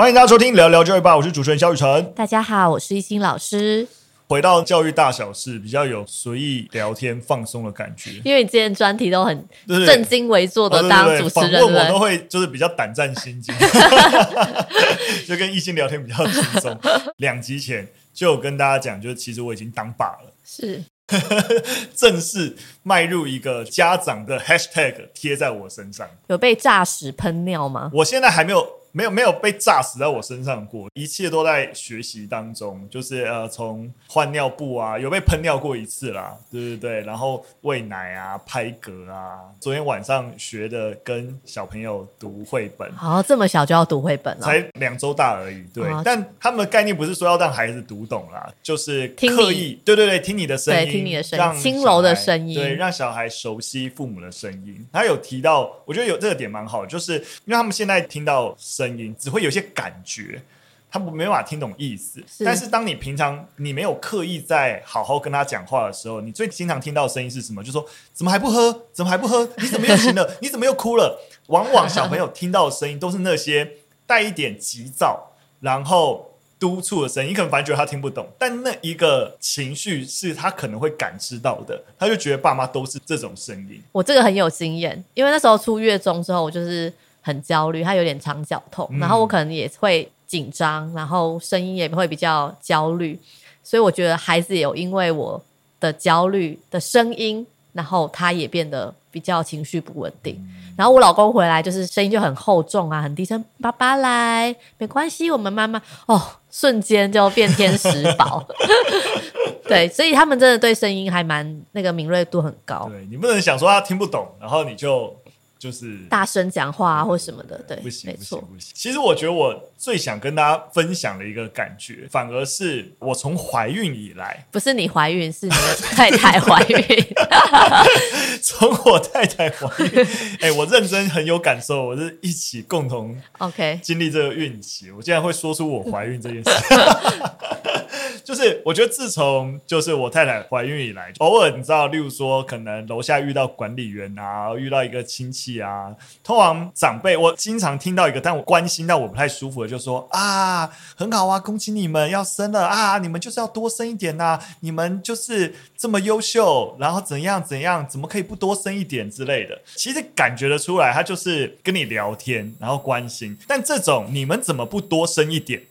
欢迎大家收听聊聊教育吧，我是主持人肖雨辰。大家好，我是一心老师。回到教育大小事，比较有随意聊天、放松的感觉。因为你之前专题都很正襟危坐的当主持人，我都会就是比较胆战心惊，就跟一心聊天比较轻松。两集前就有跟大家讲，就是其实我已经当爸了，是 正式迈入一个家长的 hashtag 贴在我身上。有被炸屎喷尿吗？我现在还没有。没有没有被炸死在我身上过，一切都在学习当中。就是呃，从换尿布啊，有被喷尿过一次啦，对对对。然后喂奶啊，拍嗝啊。昨天晚上学的跟小朋友读绘本，好，这么小就要读绘本了，才两周大而已。对，哦、但他们的概念不是说要让孩子读懂啦，就是刻意，对对对，听你的声音，听你的声音，轻柔的声音，对，让小孩熟悉父母的声音。他有提到，我觉得有这个点蛮好，就是因为他们现在听到。声音只会有些感觉，他们没办法听懂意思。是，但是当你平常你没有刻意在好好跟他讲话的时候，你最经常听到的声音是什么？就说怎么还不喝？怎么还不喝？你怎么又醒了？你怎么又哭了？往往小朋友听到的声音都是那些带一点急躁，然后督促的声音。你可能反而觉得他听不懂，但那一个情绪是他可能会感知到的。他就觉得爸妈都是这种声音。我这个很有经验，因为那时候出月中之后，我就是。很焦虑，他有点肠绞痛，嗯、然后我可能也会紧张，然后声音也会比较焦虑，所以我觉得孩子也有因为我的焦虑的声音，然后他也变得比较情绪不稳定。嗯、然后我老公回来就是声音就很厚重啊，很低声，爸爸来，没关系，我们慢慢哦，瞬间就变天使宝。对，所以他们真的对声音还蛮那个敏锐度很高。对，你不能想说他听不懂，然后你就。就是大声讲话啊，或什么的，对，不行，没错，不行。其实我觉得我最想跟大家分享的一个感觉，反而是我从怀孕以来，不是你怀孕，是你的太太怀孕。从我太太怀孕，哎，我认真很有感受，我是一起共同 OK 经历这个孕期，我竟然会说出我怀孕这件事。就是我觉得自从就是我太太怀孕以来，偶尔你知道，例如说可能楼下遇到管理员啊，遇到一个亲戚啊，通常长辈我经常听到一个，但我关心到我不太舒服的，就说啊，很好啊，恭喜你们要生了啊，你们就是要多生一点呐、你们就是这么优秀，然后怎样怎样，怎么可以不多生一点之类的？其实感觉得出来，他就是跟你聊天，然后关心，但这种你们怎么不多生一点，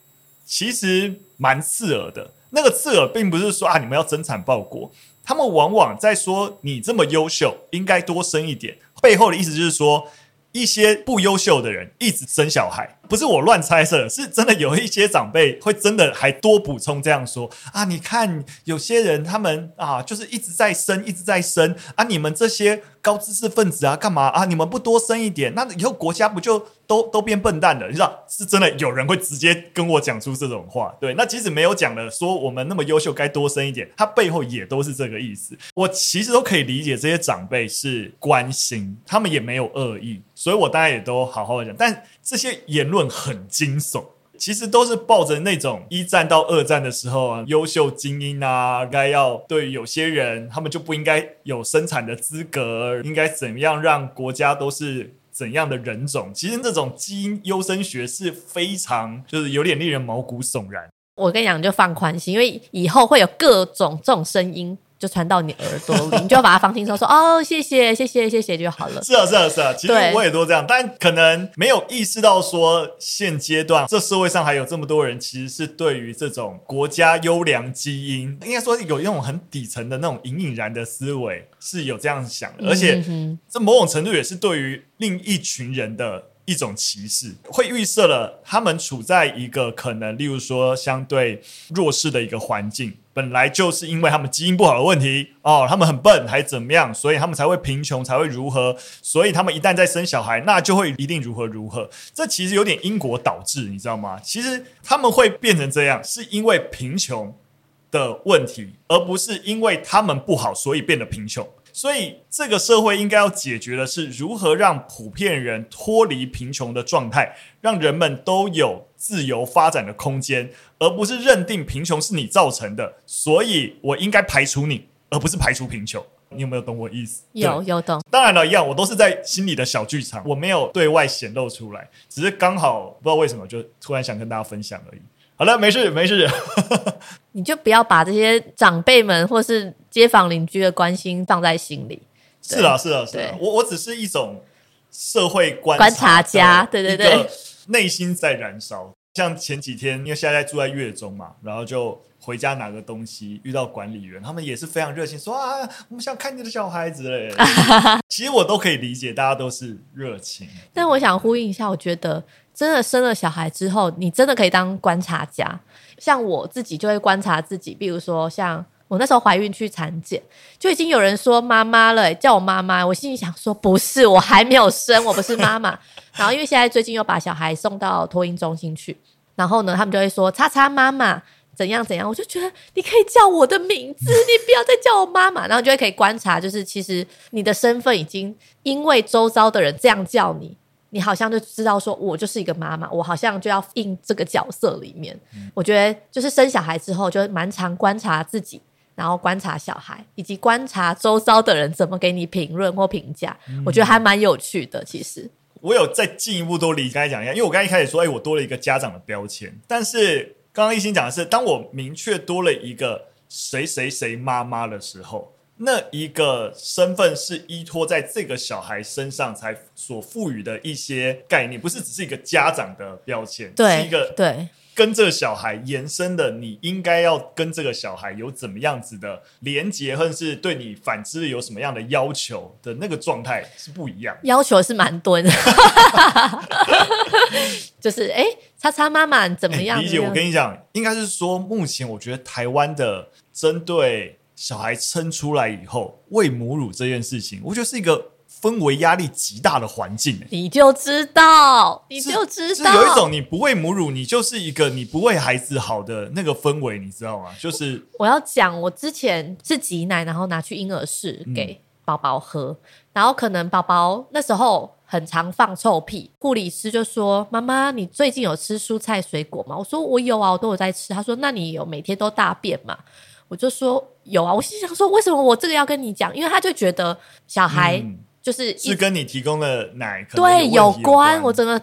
其实蛮刺耳的。那个刺耳并不是说啊，你们要增产报国，他们往往在说你这么优秀，应该多生一点。背后的意思就是说，一些不优秀的人一直生小孩，不是我乱猜测，是真的有一些长辈会真的还多补充这样说啊。你看有些人他们啊，就是一直在生，一直在生啊，你们这些。高知识分子啊，干嘛啊？你们不多生一点，那以后国家不就都都变笨蛋了？你知道，是真的有人会直接跟我讲出这种话。对，那即使没有讲的，说我们那么优秀，该多生一点，他背后也都是这个意思。我其实都可以理解这些长辈是关心，他们也没有恶意，所以我大家也都好好的讲。但这些言论很惊悚。其实都是抱着那种一战到二战的时候啊，优秀精英啊，该要对有些人，他们就不应该有生产的资格，应该怎样让国家都是怎样的人种？其实这种基因优生学是非常，就是有点令人毛骨悚然。我跟你讲，就放宽心，因为以后会有各种这种声音。就传到你耳朵里，你就要把它放轻松，说哦，谢谢，谢谢，谢谢就好了。是啊，是啊，是啊。其实我也都这样，但可能没有意识到说，现阶段这社会上还有这么多人，其实是对于这种国家优良基因，应该说有一种很底层的那种隐隐然的思维，是有这样想的。而且，这某种程度也是对于另一群人的。一种歧视，会预设了他们处在一个可能，例如说相对弱势的一个环境，本来就是因为他们基因不好的问题哦，他们很笨还怎么样，所以他们才会贫穷，才会如何，所以他们一旦再生小孩，那就会一定如何如何。这其实有点因果导致，你知道吗？其实他们会变成这样，是因为贫穷的问题，而不是因为他们不好，所以变得贫穷。所以，这个社会应该要解决的是如何让普遍人脱离贫穷的状态，让人们都有自由发展的空间，而不是认定贫穷是你造成的，所以我应该排除你，而不是排除贫穷。你有没有懂我意思？有有懂。当然了，一样，我都是在心里的小剧场，我没有对外显露出来，只是刚好不知道为什么就突然想跟大家分享而已。好了，没事没事。你就不要把这些长辈们或是街坊邻居的关心放在心里。是啊是啊是啊，我我只是一种社会观观察家，对对对，内心在燃烧。像前几天，因为现在住在月中嘛，然后就。回家拿个东西，遇到管理员，他们也是非常热情，说啊，我们想看你的小孩子嘞。其实我都可以理解，大家都是热情。但我想呼应一下，我觉得真的生了小孩之后，你真的可以当观察家。像我自己就会观察自己，比如说像我那时候怀孕去产检，就已经有人说妈妈了，叫我妈妈。我心里想说，不是，我还没有生，我不是妈妈。然后因为现在最近又把小孩送到托婴中心去，然后呢，他们就会说叉叉妈妈。怎样怎样，我就觉得你可以叫我的名字，你不要再叫我妈妈。然后就会可以观察，就是其实你的身份已经因为周遭的人这样叫你，你好像就知道说，我就是一个妈妈，我好像就要应这个角色里面。嗯。我觉得就是生小孩之后，就蛮常观察自己，然后观察小孩，以及观察周遭的人怎么给你评论或评价。嗯。我觉得还蛮有趣的。其实我有再进一步多理刚才讲一下，因为我刚才一开始说，哎，我多了一个家长的标签，但是。刚刚一心讲的是，当我明确多了一个谁谁谁妈妈的时候，那一个身份是依托在这个小孩身上才所赋予的一些概念，不是只是一个家长的标签，对，是一个对跟这个小孩延伸的，你应该要跟这个小孩有怎么样子的连结，或者是对你反之有什么样的要求的那个状态是不一样，要求是蛮多的，就是哎。诶叉叉妈妈怎么样？欸、理解我跟你讲，应该是说，目前我觉得台湾的针对小孩生出来以后喂母乳这件事情，我觉得是一个氛围压力极大的环境。你就知道，你就知道，有一种你不喂母乳，你就是一个你不为孩子好的那个氛围，你知道吗？就是我要讲，我之前是挤奶，然后拿去婴儿室给宝宝喝，嗯、然后可能宝宝那时候。很常放臭屁，护理师就说：“妈妈，你最近有吃蔬菜水果吗？”我说：“我有啊，我都有在吃。”他说：“那你有每天都大便吗？”我就说：“有啊。”我心想说：“为什么我这个要跟你讲？因为他就觉得小孩就是、嗯、是跟你提供的奶有对有关。我真的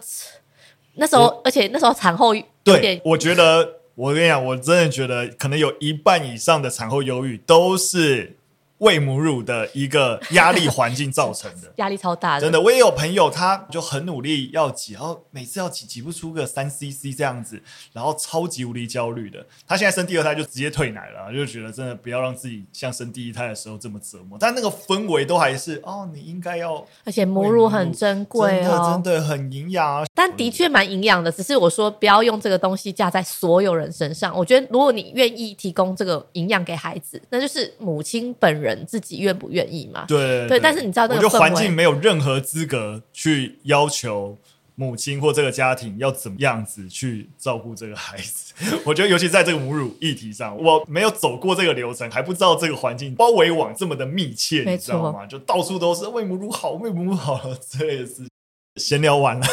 那时候，而且那时候产后对，我觉得我跟你讲，我真的觉得可能有一半以上的产后忧郁都是。喂母乳的一个压力环境造成的，压力超大的。真的，我也有朋友，他就很努力要挤，然后每次要挤挤不出个三 CC 这样子，然后超级无敌焦虑的。他现在生第二胎就直接退奶了，就觉得真的不要让自己像生第一胎的时候这么折磨。但那个氛围都还是哦，你应该要，而且母乳很珍贵哦，真的，真的很营养啊。但的确蛮营养的，只是我说不要用这个东西架在所有人身上。我觉得如果你愿意提供这个营养给孩子，那就是母亲本人。人自己愿不愿意嘛？对对，对，但是你知道，那个环境没有任何资格去要求母亲或这个家庭要怎么样子去照顾这个孩子。我觉得，尤其在这个母乳议题上，我没有走过这个流程，还不知道这个环境包围网这么的密切，你知道吗？就到处都是喂母乳好，喂母乳好了之类的事。闲聊完了，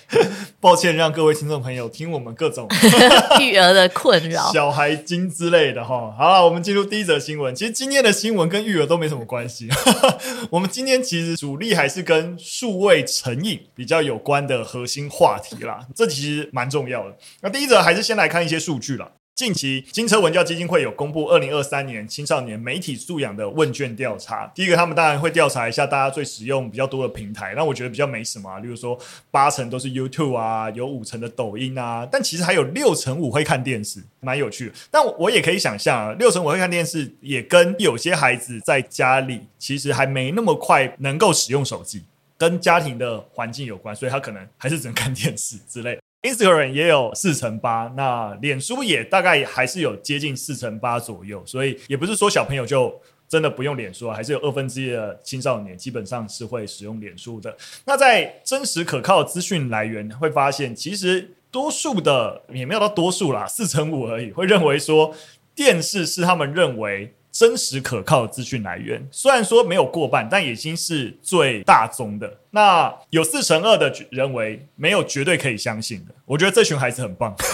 抱歉让各位听众朋友听我们各种 育儿的困扰、小孩经之类的哈。好了，我们进入第一则新闻。其实今天的新闻跟育儿都没什么关系。我们今天其实主力还是跟数位成瘾比较有关的核心话题啦，这其实蛮重要的。那第一则还是先来看一些数据啦。近期，金车文教基金会有公布二零二三年青少年媒体素养的问卷调查。第一个，他们当然会调查一下大家最使用比较多的平台。那我觉得比较没什么啊，例如说八成都是 YouTube 啊，有五成的抖音啊，但其实还有六成五会看电视，蛮有趣的。但我也可以想象啊，六成五会看电视，也跟有些孩子在家里其实还没那么快能够使用手机，跟家庭的环境有关，所以他可能还是只能看电视之类。Instagram 也有四成八，那脸书也大概还是有接近四成八左右，所以也不是说小朋友就真的不用脸书啊，还是有二分之一的青少年基本上是会使用脸书的。那在真实可靠资讯来源会发现，其实多数的也没有到多数啦，四成五而已，会认为说电视是他们认为。真实可靠的资讯来源，虽然说没有过半，但已经是最大宗的。那有四成二的认为没有绝对可以相信的。我觉得这群孩子很棒。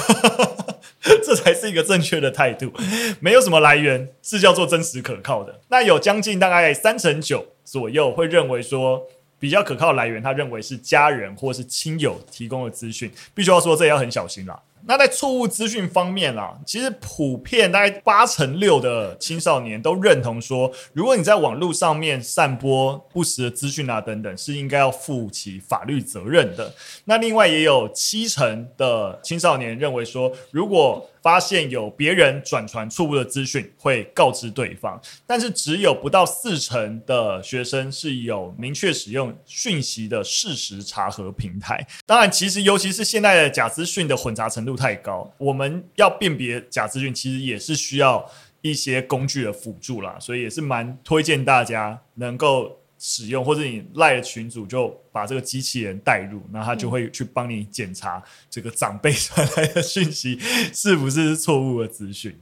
这才是一个正确的态度。没有什么来源是叫做真实可靠的。那有将近大概三成九左右会认为说比较可靠来源，他认为是家人或是亲友提供的资讯。必须要说，这要很小心啦。那在错误资讯方面啊，其实普遍大概八成六的青少年都认同说，如果你在网络上面散播不实的资讯啊等等，是应该要负起法律责任的。那另外也有七成的青少年认为说，如果发现有别人转传错误的资讯，会告知对方，但是只有不到四成的学生是有明确使用讯息的事实查核平台。当然，其实尤其是现在的假资讯的混杂程度太高，我们要辨别假资讯，其实也是需要一些工具的辅助啦，所以也是蛮推荐大家能够。使用或者你赖的群主就把这个机器人带入，那他就会去帮你检查这个长辈传来的讯息是不是错误的资讯。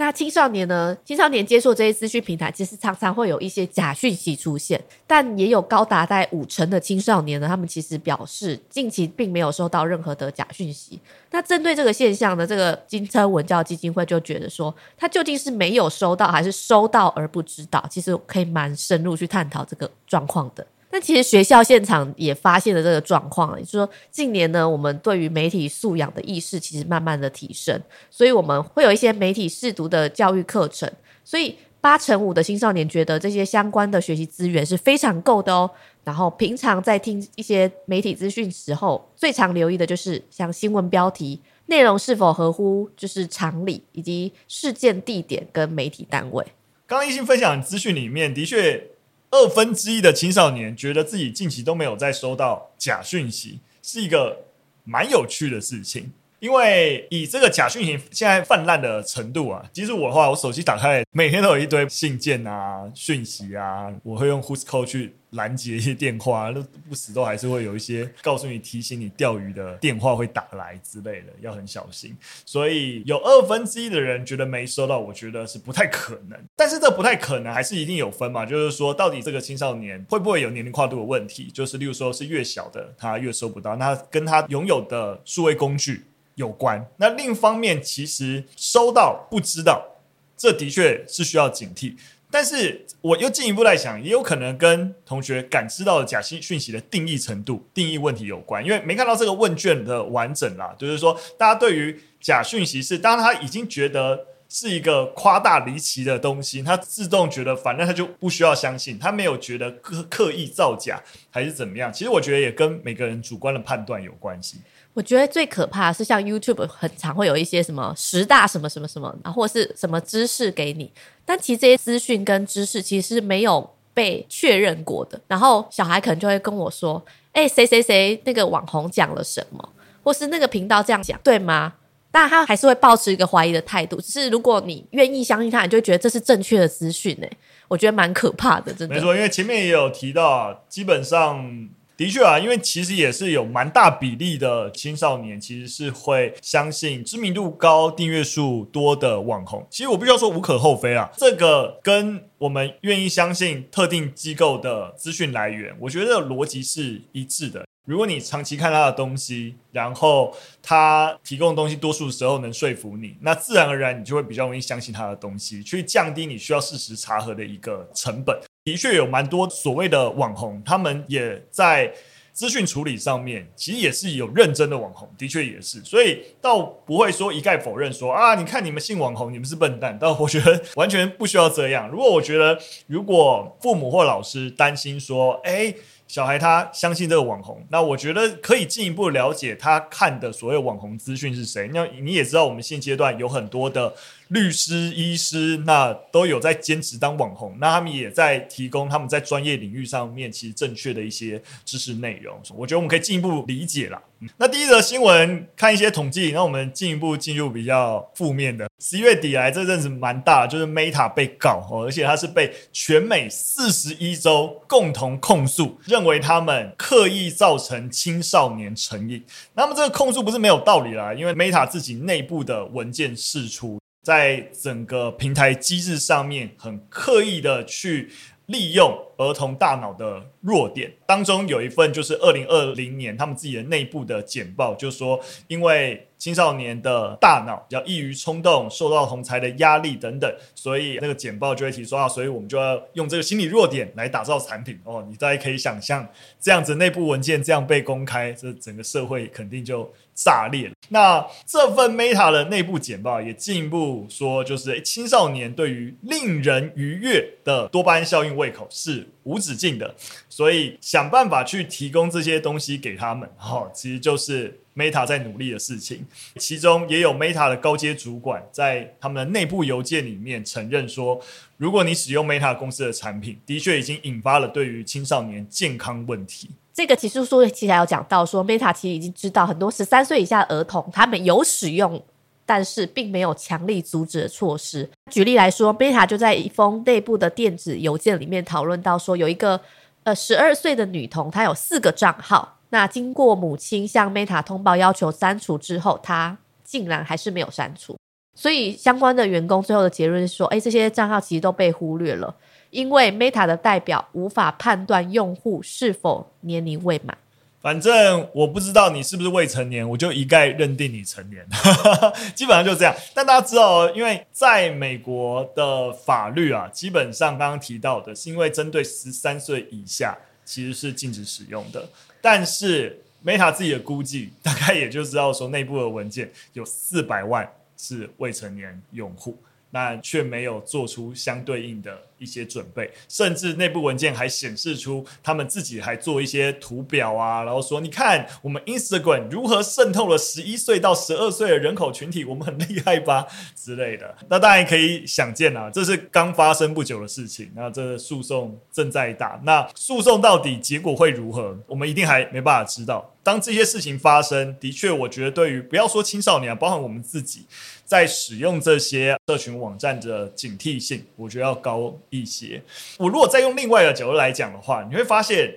那青少年呢？青少年接触这些资讯平台，其实常常会有一些假讯息出现，但也有高达在五成的青少年呢，他们其实表示近期并没有收到任何的假讯息。那针对这个现象呢，这个金车文教基金会就觉得说，他究竟是没有收到，还是收到而不知道？其实可以蛮深入去探讨这个状况的。但其实学校现场也发现了这个状况，也就是说，近年呢，我们对于媒体素养的意识其实慢慢的提升，所以我们会有一些媒体试读的教育课程。所以八成五的青少年觉得这些相关的学习资源是非常够的哦。然后平常在听一些媒体资讯时候，最常留意的就是像新闻标题、内容是否合乎就是常理，以及事件地点跟媒体单位。刚刚一心分享资讯里面的确。二分之一的青少年觉得自己近期都没有再收到假讯息，是一个蛮有趣的事情。因为以这个假讯息现在泛滥的程度啊，其实我的话，我手机打开，每天都有一堆信件啊、讯息啊，我会用 Whoscall 去拦截一些电话，都不死都还是会有一些告诉你、提醒你钓鱼的电话会打来之类的，要很小心。所以有二分之一的人觉得没收到，我觉得是不太可能。但是这不太可能，还是一定有分嘛？就是说，到底这个青少年会不会有年龄跨度的问题？就是例如说是越小的他越收不到，那跟他拥有的数位工具。有关。那另一方面，其实收到不知道，这的确是需要警惕。但是我又进一步来想，也有可能跟同学感知到的假讯讯息的定义程度、定义问题有关。因为没看到这个问卷的完整啦，就是说，大家对于假讯息是，当他已经觉得是一个夸大离奇的东西，他自动觉得反正他就不需要相信，他没有觉得刻刻意造假还是怎么样。其实我觉得也跟每个人主观的判断有关系。我觉得最可怕的是像 YouTube 很常会有一些什么十大什么什么什么，啊或是什么知识给你，但其实这些资讯跟知识其实没有被确认过的。然后小孩可能就会跟我说：“哎，谁谁谁那个网红讲了什么，或是那个频道这样讲，对吗？”但他还是会抱持一个怀疑的态度。只是如果你愿意相信他，你就会觉得这是正确的资讯。哎，我觉得蛮可怕的，真的。没错，因为前面也有提到，基本上。的确啊，因为其实也是有蛮大比例的青少年，其实是会相信知名度高、订阅数多的网红。其实我必须要说无可厚非啊，这个跟我们愿意相信特定机构的资讯来源，我觉得逻辑是一致的。如果你长期看他的东西，然后他提供的东西多数时候能说服你，那自然而然你就会比较容易相信他的东西，去降低你需要事实查核的一个成本。的确有蛮多所谓的网红，他们也在资讯处理上面，其实也是有认真的网红，的确也是，所以倒不会说一概否认说啊，你看你们信网红，你们是笨蛋。但我觉得完全不需要这样。如果我觉得，如果父母或老师担心说，诶，小孩他相信这个网红，那我觉得可以进一步了解他看的所有网红资讯是谁。那你也知道，我们现阶段有很多的。律师、医师，那都有在兼职当网红，那他们也在提供他们在专业领域上面其实正确的一些知识内容。我觉得我们可以进一步理解啦。那第一则新闻看一些统计，那我们进一步进入比较负面的。十一月底来这阵子蛮大，就是 Meta 被告，而且他是被全美四十一州共同控诉，认为他们刻意造成青少年成瘾。那么这个控诉不是没有道理啦，因为 Meta 自己内部的文件释出。在整个平台机制上面，很刻意的去利用儿童大脑的弱点。当中有一份就是二零二零年他们自己的内部的简报，就是说，因为青少年的大脑比较易于冲动，受到同才的压力等等，所以那个简报就会提出啊，所以我们就要用这个心理弱点来打造产品哦。你大家可以想象，这样子内部文件这样被公开，这整个社会肯定就炸裂。那这份 Meta 的内部简报也进一步说，就是青少年对于令人愉悦的多巴胺效应胃口是无止境的，所以想办法去提供这些东西给他们，哈、其实就是。Meta 在努力的事情，其中也有 Meta 的高阶主管在他们的内部邮件里面承认说，如果你使用 Meta 公司的产品，的确已经引发了对于青少年健康问题。这个其实书其实还有讲到说，Meta 其实已经知道很多十三岁以下的儿童他们有使用，但是并没有强力阻止的措施。举例来说，Meta 就在一封内部的电子邮件里面讨论到说，有一个呃十二岁的女童，她有四个账号。那经过母亲向 Meta 通报要求删除之后，她竟然还是没有删除。所以相关的员工最后的结论是说：哎，这些账号其实都被忽略了，因为 Meta 的代表无法判断用户是否年龄未满。反正我不知道你是不是未成年，我就一概认定你成年，基本上就这样。但大家知道，因为在美国的法律啊，基本上刚刚提到的是因为针对十三岁以下其实是禁止使用的。但是 Meta 自己的估计，大概也就知道说，内部的文件有四百万是未成年用户。那却没有做出相对应的一些准备，甚至内部文件还显示出他们自己还做一些图表啊，然后说你看我们 Instagram 如何渗透了十一岁到十二岁的人口群体，我们很厉害吧之类的。那当然可以想见啊，这是刚发生不久的事情，那这诉讼正在打，那诉讼到底结果会如何，我们一定还没办法知道。当这些事情发生，的确，我觉得对于不要说青少年啊，包含我们自己。在使用这些社群网站的警惕性，我觉得要高一些。我如果再用另外一个角度来讲的话，你会发现，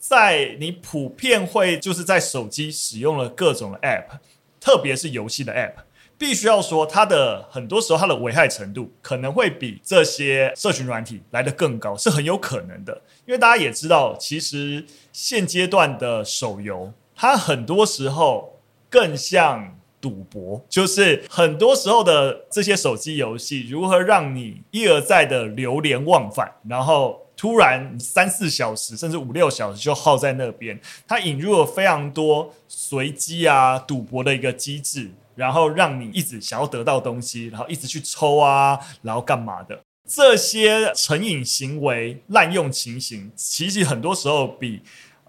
在你普遍会就是在手机使用了各种的 App，特别是游戏的 App，必须要说它的很多时候它的危害程度可能会比这些社群软体来得更高，是很有可能的。因为大家也知道，其实现阶段的手游，它很多时候更像。赌博就是很多时候的这些手机游戏，如何让你一而再的流连忘返，然后突然三四小时甚至五六小时就耗在那边。它引入了非常多随机啊赌博的一个机制，然后让你一直想要得到东西，然后一直去抽啊，然后干嘛的？这些成瘾行为滥用情形，其实很多时候比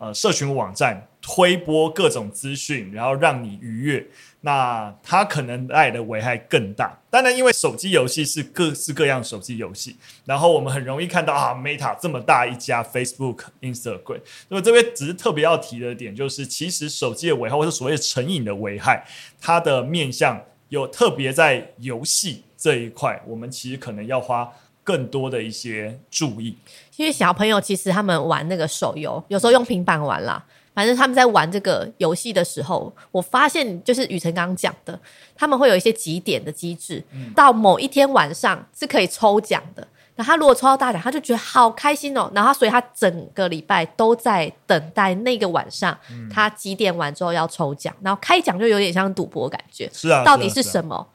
呃社群网站推播各种资讯，然后让你愉悦。那它可能带来的危害更大。当然，因为手机游戏是各式各样手机游戏，然后我们很容易看到啊，Meta 这么大一家，Facebook、Instagram。那么这边只是特别要提的点，就是其实手机的危害，或者所谓成瘾的危害，它的面向有特别在游戏这一块，我们其实可能要花更多的一些注意。因为小朋友其实他们玩那个手游，有时候用平板玩啦。反正他们在玩这个游戏的时候，我发现就是雨辰刚刚讲的，他们会有一些几点的机制，嗯、到某一天晚上是可以抽奖的。那他如果抽到大奖，他就觉得好开心哦。然后所以他整个礼拜都在等待那个晚上，嗯、他几点完之后要抽奖，然后开奖就有点像赌博感觉。是啊，到底是什么？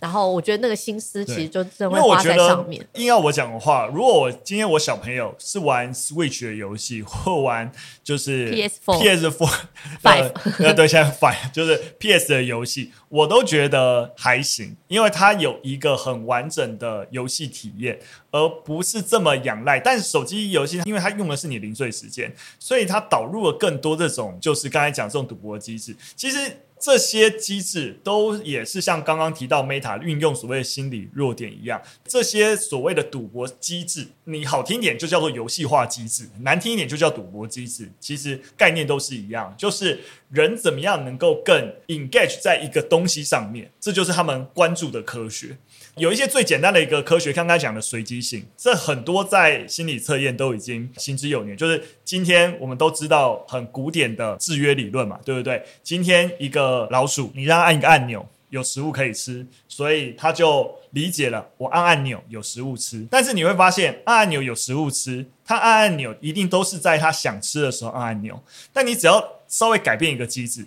然后我觉得那个心思其实就真的会花在上面。硬要我讲的话，如果我今天我小朋友是玩 Switch 的游戏，或玩就是 PS Four PS4 Five，呃对，现在 Five 就是 PS 的游戏，我都觉得还行，因为它有一个很完整的游戏体验，而不是这么仰赖。但是手机游戏，因为它用的是你零碎时间，所以它导入了更多这种就是刚才讲这种赌博机制。其实。这些机制都也是像刚刚提到 Meta 运用所谓的心理弱点一样，这些所谓的赌博机制，你好听一点就叫做游戏化机制，难听一点就叫赌博机制，其实概念都是一样，就是人怎么样能够更 engage 在一个东西上面，这就是他们关注的科学。有一些最简单的一个科学，刚刚讲的随机性，这很多在心理测验都已经行之有年。就是今天我们都知道很古典的制约理论嘛，对不对？今天一个老鼠，你让它按一个按钮，有食物可以吃，所以它就理解了我按按钮有食物吃。但是你会发现，按按钮有食物吃，它按按钮一定都是在它想吃的时候按按钮。但你只要稍微改变一个机制。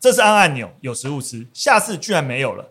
这次按按钮有食物吃，下次居然没有了，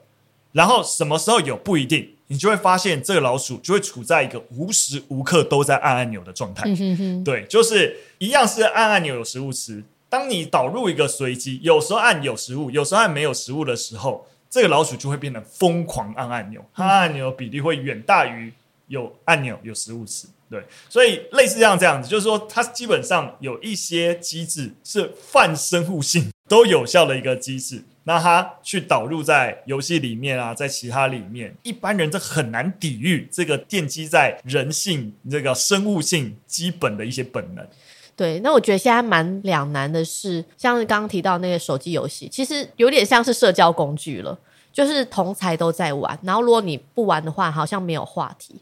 然后什么时候有不一定，你就会发现这个老鼠就会处在一个无时无刻都在按按钮的状态。嗯、哼哼对，就是一样是按按钮有食物吃。当你导入一个随机，有时候按有食物，有时候按没有食物的时候，这个老鼠就会变得疯狂按按钮，它按按钮的比例会远大于有按钮有食物吃。对，所以类似这样这样子，就是说它基本上有一些机制是泛生物性都有效的一个机制，那它去导入在游戏里面啊，在其他里面，一般人这很难抵御这个奠基在人性这个生物性基本的一些本能。对，那我觉得现在蛮两难的是，像刚刚提到那个手机游戏，其实有点像是社交工具了，就是同才都在玩，然后如果你不玩的话，好像没有话题。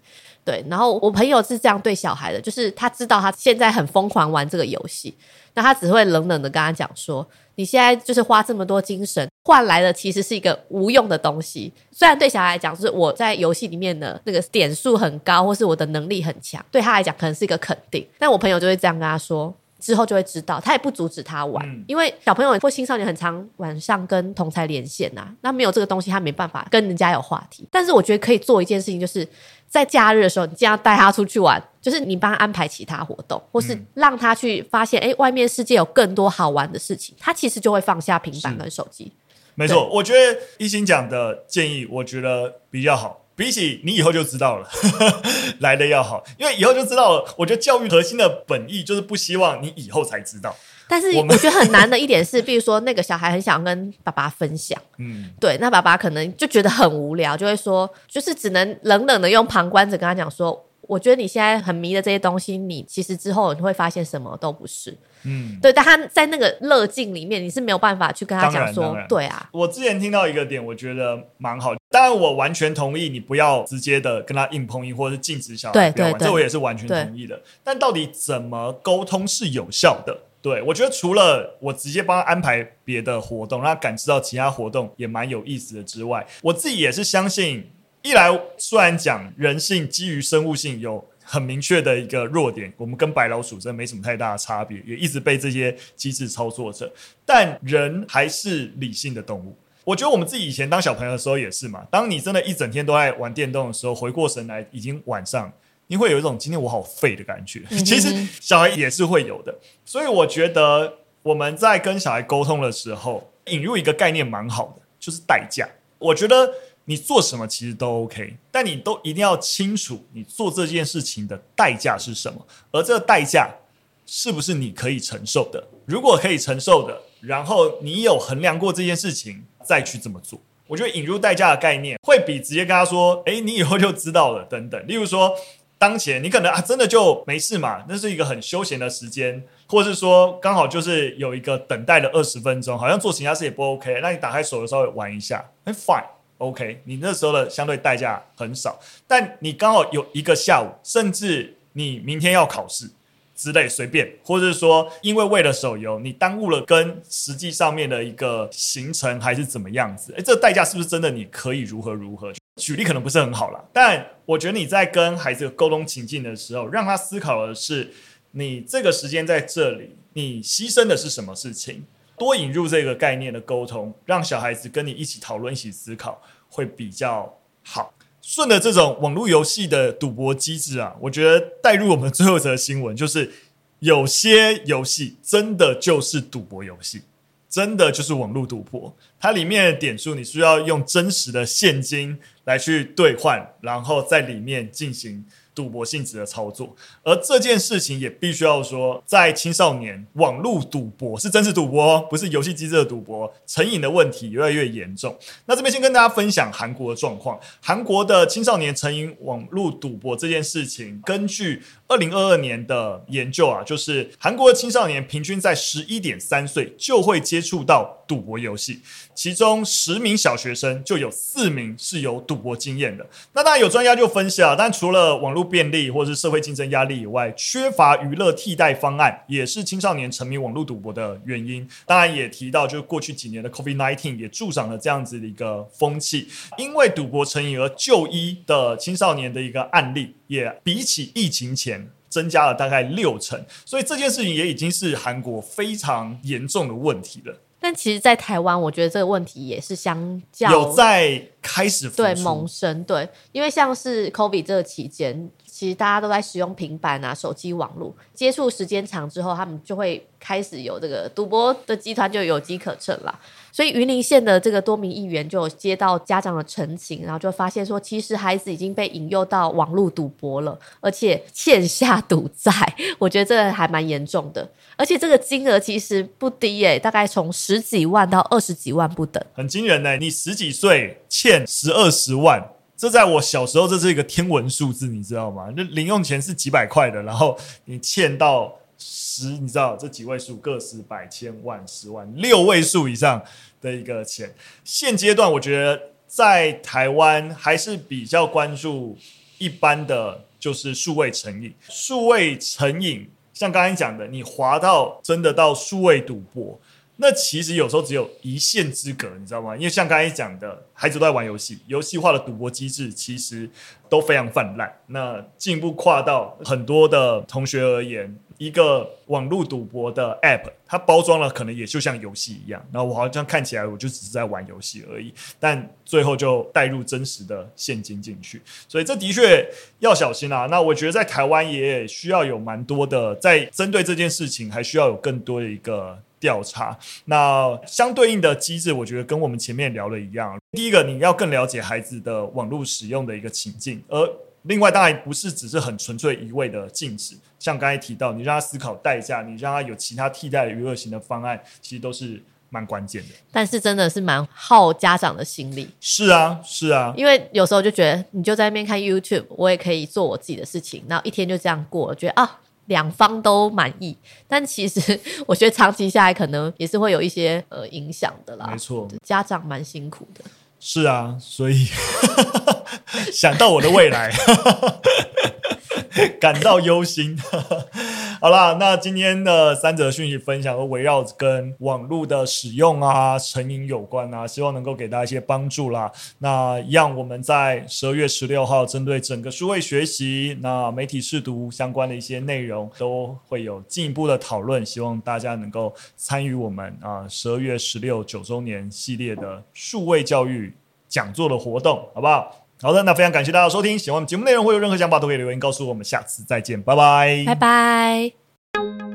对，然后我朋友是这样对小孩的，就是他知道他现在很疯狂玩这个游戏，那他只会冷冷的跟他讲说：“你现在就是花这么多精神换来的，其实是一个无用的东西。虽然对小孩来讲，是我在游戏里面的那个点数很高，或是我的能力很强，对他来讲可能是一个肯定。但我朋友就会这样跟他说。”之后就会知道，他也不阻止他玩，嗯、因为小朋友或青少年很常晚上跟同才连线呐、啊，那没有这个东西，他没办法跟人家有话题。但是我觉得可以做一件事情，就是在假日的时候，你尽量带他出去玩，就是你帮他安排其他活动，或是让他去发现，哎、欸，外面世界有更多好玩的事情，他其实就会放下平板跟手机。没错，我觉得一心讲的建议，我觉得比较好。比起你以后就知道了，来的要好，因为以后就知道了。我觉得教育核心的本意就是不希望你以后才知道。但是我觉得很难的一点是，比如说那个小孩很想跟爸爸分享，嗯，对，那爸爸可能就觉得很无聊，就会说，就是只能冷冷的用旁观者跟他讲说，我觉得你现在很迷的这些东西，你其实之后你会发现什么都不是。嗯，对，但他在那个乐境里面，你是没有办法去跟他讲说，对啊。我之前听到一个点，我觉得蛮好。当然，我完全同意你不要直接的跟他硬碰硬，或者是禁止小孩不要玩，这我也是完全同意的。但到底怎么沟通是有效的？对，我觉得除了我直接帮他安排别的活动，让他感知到其他活动也蛮有意思的之外，我自己也是相信，一来虽然讲人性基于生物性有。很明确的一个弱点，我们跟白老鼠真的没什么太大的差别，也一直被这些机制操作着。但人还是理性的动物，我觉得我们自己以前当小朋友的时候也是嘛。当你真的一整天都在玩电动的时候，回过神来已经晚上，你会有一种今天我好废的感觉。其实小孩也是会有的，所以我觉得我们在跟小孩沟通的时候，引入一个概念蛮好的，就是代价。我觉得。你做什么其实都 OK，但你都一定要清楚你做这件事情的代价是什么，而这个代价是不是你可以承受的？如果可以承受的，然后你有衡量过这件事情再去这么做，我觉得引入代价的概念会比直接跟他说：“诶，你以后就知道了。”等等。例如说，当前你可能啊真的就没事嘛，那是一个很休闲的时间，或是说刚好就是有一个等待的二十分钟，好像做其他事也不 OK，那你打开手的时候玩一下，诶，fine。OK，你那时候的相对代价很少，但你刚好有一个下午，甚至你明天要考试之类，随便，或者是说因为为了手游，你耽误了跟实际上面的一个行程还是怎么样子？诶，这个代价是不是真的？你可以如何如何？举例可能不是很好啦，但我觉得你在跟孩子沟通情境的时候，让他思考的是，你这个时间在这里，你牺牲的是什么事情？多引入这个概念的沟通，让小孩子跟你一起讨论、一起思考，会比较好。顺着这种网络游戏的赌博机制啊，我觉得带入我们最后一则新闻，就是有些游戏真的就是赌博游戏，真的就是网络赌博。它里面的点数，你需要用真实的现金来去兑换，然后在里面进行。赌博性质的操作，而这件事情也必须要说，在青少年网络赌博是真实赌博，不是游戏机制的赌博，成瘾的问题越来越严重。那这边先跟大家分享韩国的状况，韩国的青少年成瘾网络赌博这件事情，根据二零二二年的研究啊，就是韩国的青少年平均在十一点三岁就会接触到赌博游戏，其中十名小学生就有四名是有赌博经验的。那当然有专家就分析啊，但除了网络便利或是社会竞争压力以外，缺乏娱乐替代方案也是青少年沉迷网络赌博的原因。当然也提到，就是过去几年的 COVID-19 也助长了这样子的一个风气，因为赌博成瘾而就医的青少年的一个案例，也比起疫情前增加了大概六成。所以这件事情也已经是韩国非常严重的问题了。但其实，在台湾，我觉得这个问题也是相较有在开始对萌生，对，因为像是 COVID 这个期间，其实大家都在使用平板啊、手机网络，接触时间长之后，他们就会开始有这个赌博的集团就有机可乘了。所以云林县的这个多名议员就有接到家长的陈情，然后就发现说，其实孩子已经被引诱到网络赌博了，而且欠下赌债。我觉得这还蛮严重的，而且这个金额其实不低耶，大概从十几万到二十几万不等，很惊人呢。你十几岁欠十二十万，这在我小时候这是一个天文数字，你知道吗？那零用钱是几百块的，然后你欠到。十，你知道这几位数，个十百千万十万六位数以上的一个钱。现阶段，我觉得在台湾还是比较关注一般的，就是数位成瘾。数位成瘾，像刚才讲的，你滑到真的到数位赌博，那其实有时候只有一线之隔，你知道吗？因为像刚才讲的，孩子都在玩游戏，游戏化的赌博机制其实都非常泛滥。那进一步跨到很多的同学而言。一个网络赌博的 App，它包装了可能也就像游戏一样，那我好像看起来我就只是在玩游戏而已，但最后就带入真实的现金进去，所以这的确要小心啊。那我觉得在台湾也需要有蛮多的，在针对这件事情还需要有更多的一个调查。那相对应的机制，我觉得跟我们前面聊的一样，第一个你要更了解孩子的网络使用的一个情境，而另外当然不是只是很纯粹一味的禁止。像刚才提到，你让他思考代价，你让他有其他替代的娱乐型的方案，其实都是蛮关键的。但是真的是蛮耗家长的心力。是啊，是啊，因为有时候就觉得，你就在那边看 YouTube，我也可以做我自己的事情，然后一天就这样过了，觉得啊，两方都满意。但其实 我觉得长期下来，可能也是会有一些呃影响的啦。没错，家长蛮辛苦的。是啊，所以 想到我的未来。感到忧心。好啦，那今天的三则讯息分享都围绕跟网络的使用啊、成瘾有关啊，希望能够给大家一些帮助啦。那一样，我们在十二月十六号针对整个数位学习、那媒体试读相关的一些内容，都会有进一步的讨论。希望大家能够参与我们啊十二月十六九周年系列的数位教育讲座的活动，好不好？好的那非常感谢大家收听喜欢我们节目内容或有任何想法都可以留言告诉我们下次再见拜拜。拜拜。